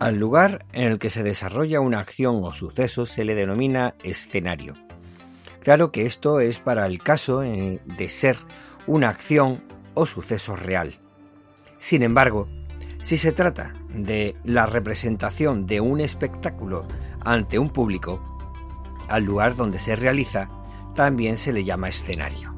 Al lugar en el que se desarrolla una acción o suceso se le denomina escenario. Claro que esto es para el caso eh, de ser una acción o suceso real. Sin embargo, si se trata de la representación de un espectáculo ante un público, al lugar donde se realiza también se le llama escenario.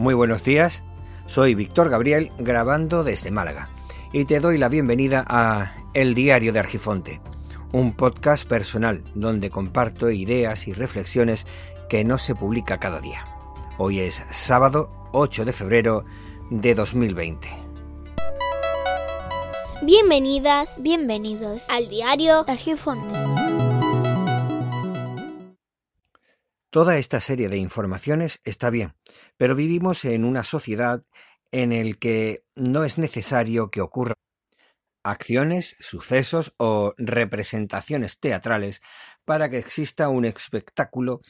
Muy buenos días, soy Víctor Gabriel grabando desde Málaga y te doy la bienvenida a El Diario de Argifonte, un podcast personal donde comparto ideas y reflexiones que no se publica cada día. Hoy es sábado 8 de febrero de 2020. Bienvenidas, bienvenidos al Diario de Argifonte. Toda esta serie de informaciones está bien, pero vivimos en una sociedad en el que no es necesario que ocurran acciones, sucesos o representaciones teatrales para que exista un espectáculo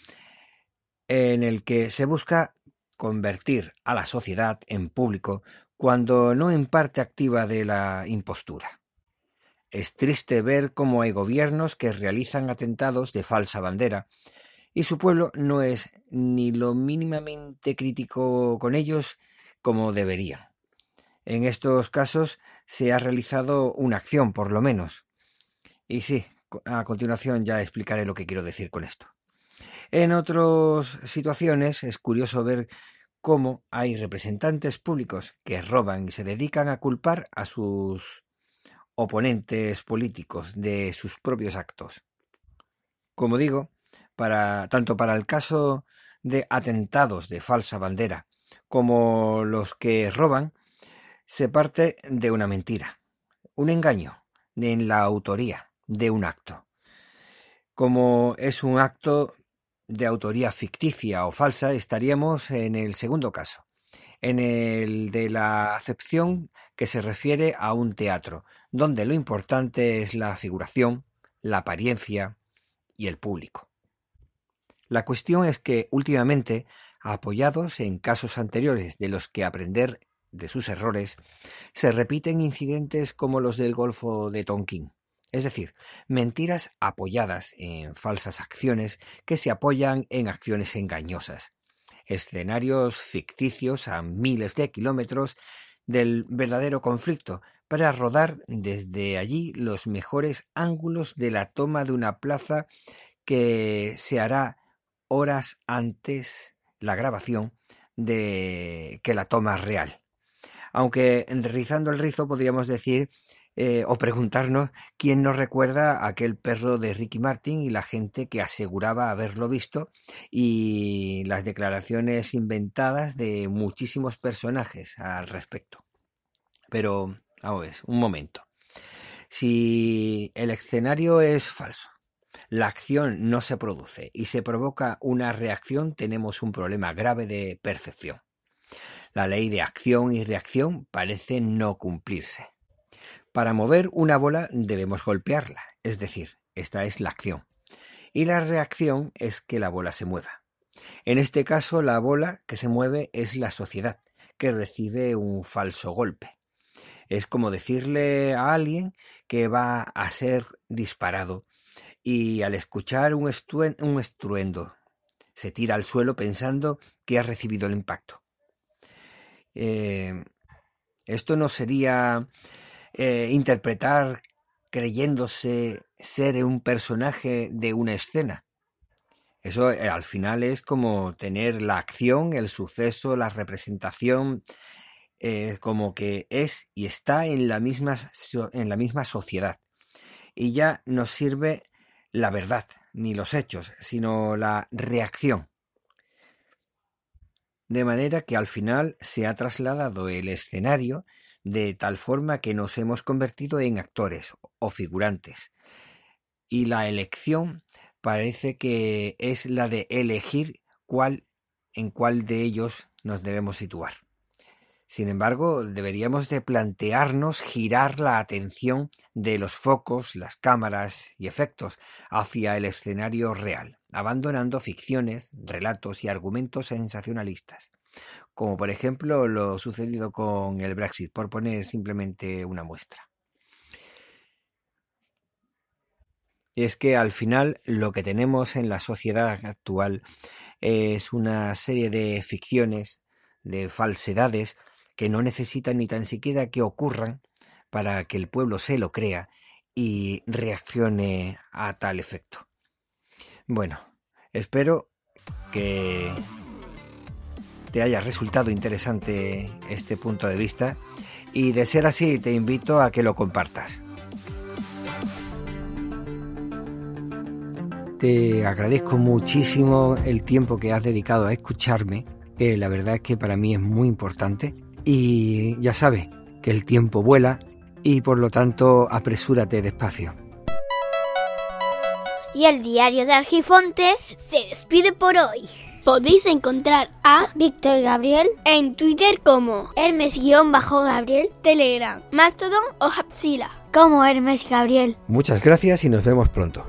en el que se busca convertir a la sociedad en público cuando no en parte activa de la impostura. Es triste ver cómo hay gobiernos que realizan atentados de falsa bandera y su pueblo no es ni lo mínimamente crítico con ellos como debería. En estos casos se ha realizado una acción, por lo menos. Y sí, a continuación ya explicaré lo que quiero decir con esto. En otras situaciones es curioso ver cómo hay representantes públicos que roban y se dedican a culpar a sus oponentes políticos de sus propios actos. Como digo, tanto para el caso de atentados de falsa bandera como los que roban, se parte de una mentira, un engaño en la autoría de un acto. Como es un acto de autoría ficticia o falsa, estaríamos en el segundo caso, en el de la acepción que se refiere a un teatro, donde lo importante es la figuración, la apariencia y el público. La cuestión es que últimamente, apoyados en casos anteriores de los que aprender de sus errores, se repiten incidentes como los del Golfo de Tonkin, es decir, mentiras apoyadas en falsas acciones que se apoyan en acciones engañosas, escenarios ficticios a miles de kilómetros del verdadero conflicto para rodar desde allí los mejores ángulos de la toma de una plaza que se hará horas antes la grabación de que la toma real. Aunque rizando el rizo podríamos decir eh, o preguntarnos quién nos recuerda aquel perro de Ricky Martin y la gente que aseguraba haberlo visto y las declaraciones inventadas de muchísimos personajes al respecto. Pero, vamos a un momento. Si el escenario es falso, la acción no se produce y se provoca una reacción, tenemos un problema grave de percepción. La ley de acción y reacción parece no cumplirse. Para mover una bola debemos golpearla, es decir, esta es la acción. Y la reacción es que la bola se mueva. En este caso, la bola que se mueve es la sociedad, que recibe un falso golpe. Es como decirle a alguien que va a ser disparado y al escuchar un, estruendo se tira al suelo pensando que ha recibido el impacto. Eh, esto no sería eh, interpretar creyéndose ser un personaje de una escena. Eso eh, al final es como tener la acción, el suceso, la representación, como que es y está en la misma, en la misma sociedad. Y ya nos sirve la verdad, ni los hechos, sino la reacción. De manera que al final se ha trasladado el escenario de tal forma que nos hemos convertido en actores o figurantes. Y la elección parece que es la de elegir cuál en cuál de ellos nos debemos situar. Sin embargo, deberíamos de plantearnos girar la atención de los focos, las cámaras y efectos hacia el escenario real, abandonando ficciones, relatos y argumentos sensacionalistas, como por ejemplo lo sucedido con el Brexit, por poner simplemente una muestra. es que al final lo que tenemos en la sociedad actual es una serie de ficciones, de falsedades, que no necesitan ni tan siquiera que ocurran para que el pueblo se lo crea y reaccione a tal efecto. Bueno, espero que te haya resultado interesante este punto de vista y de ser así te invito a que lo compartas. Te agradezco muchísimo el tiempo que has dedicado a escucharme, la verdad es que para mí es muy importante. Y ya sabes que el tiempo vuela y por lo tanto apresúrate despacio. Y el diario de Argifonte se despide por hoy. Podéis encontrar a Víctor Gabriel en Twitter como Hermes-Gabriel, Telegram, Mastodon o Hapsila como Hermes Gabriel. Muchas gracias y nos vemos pronto.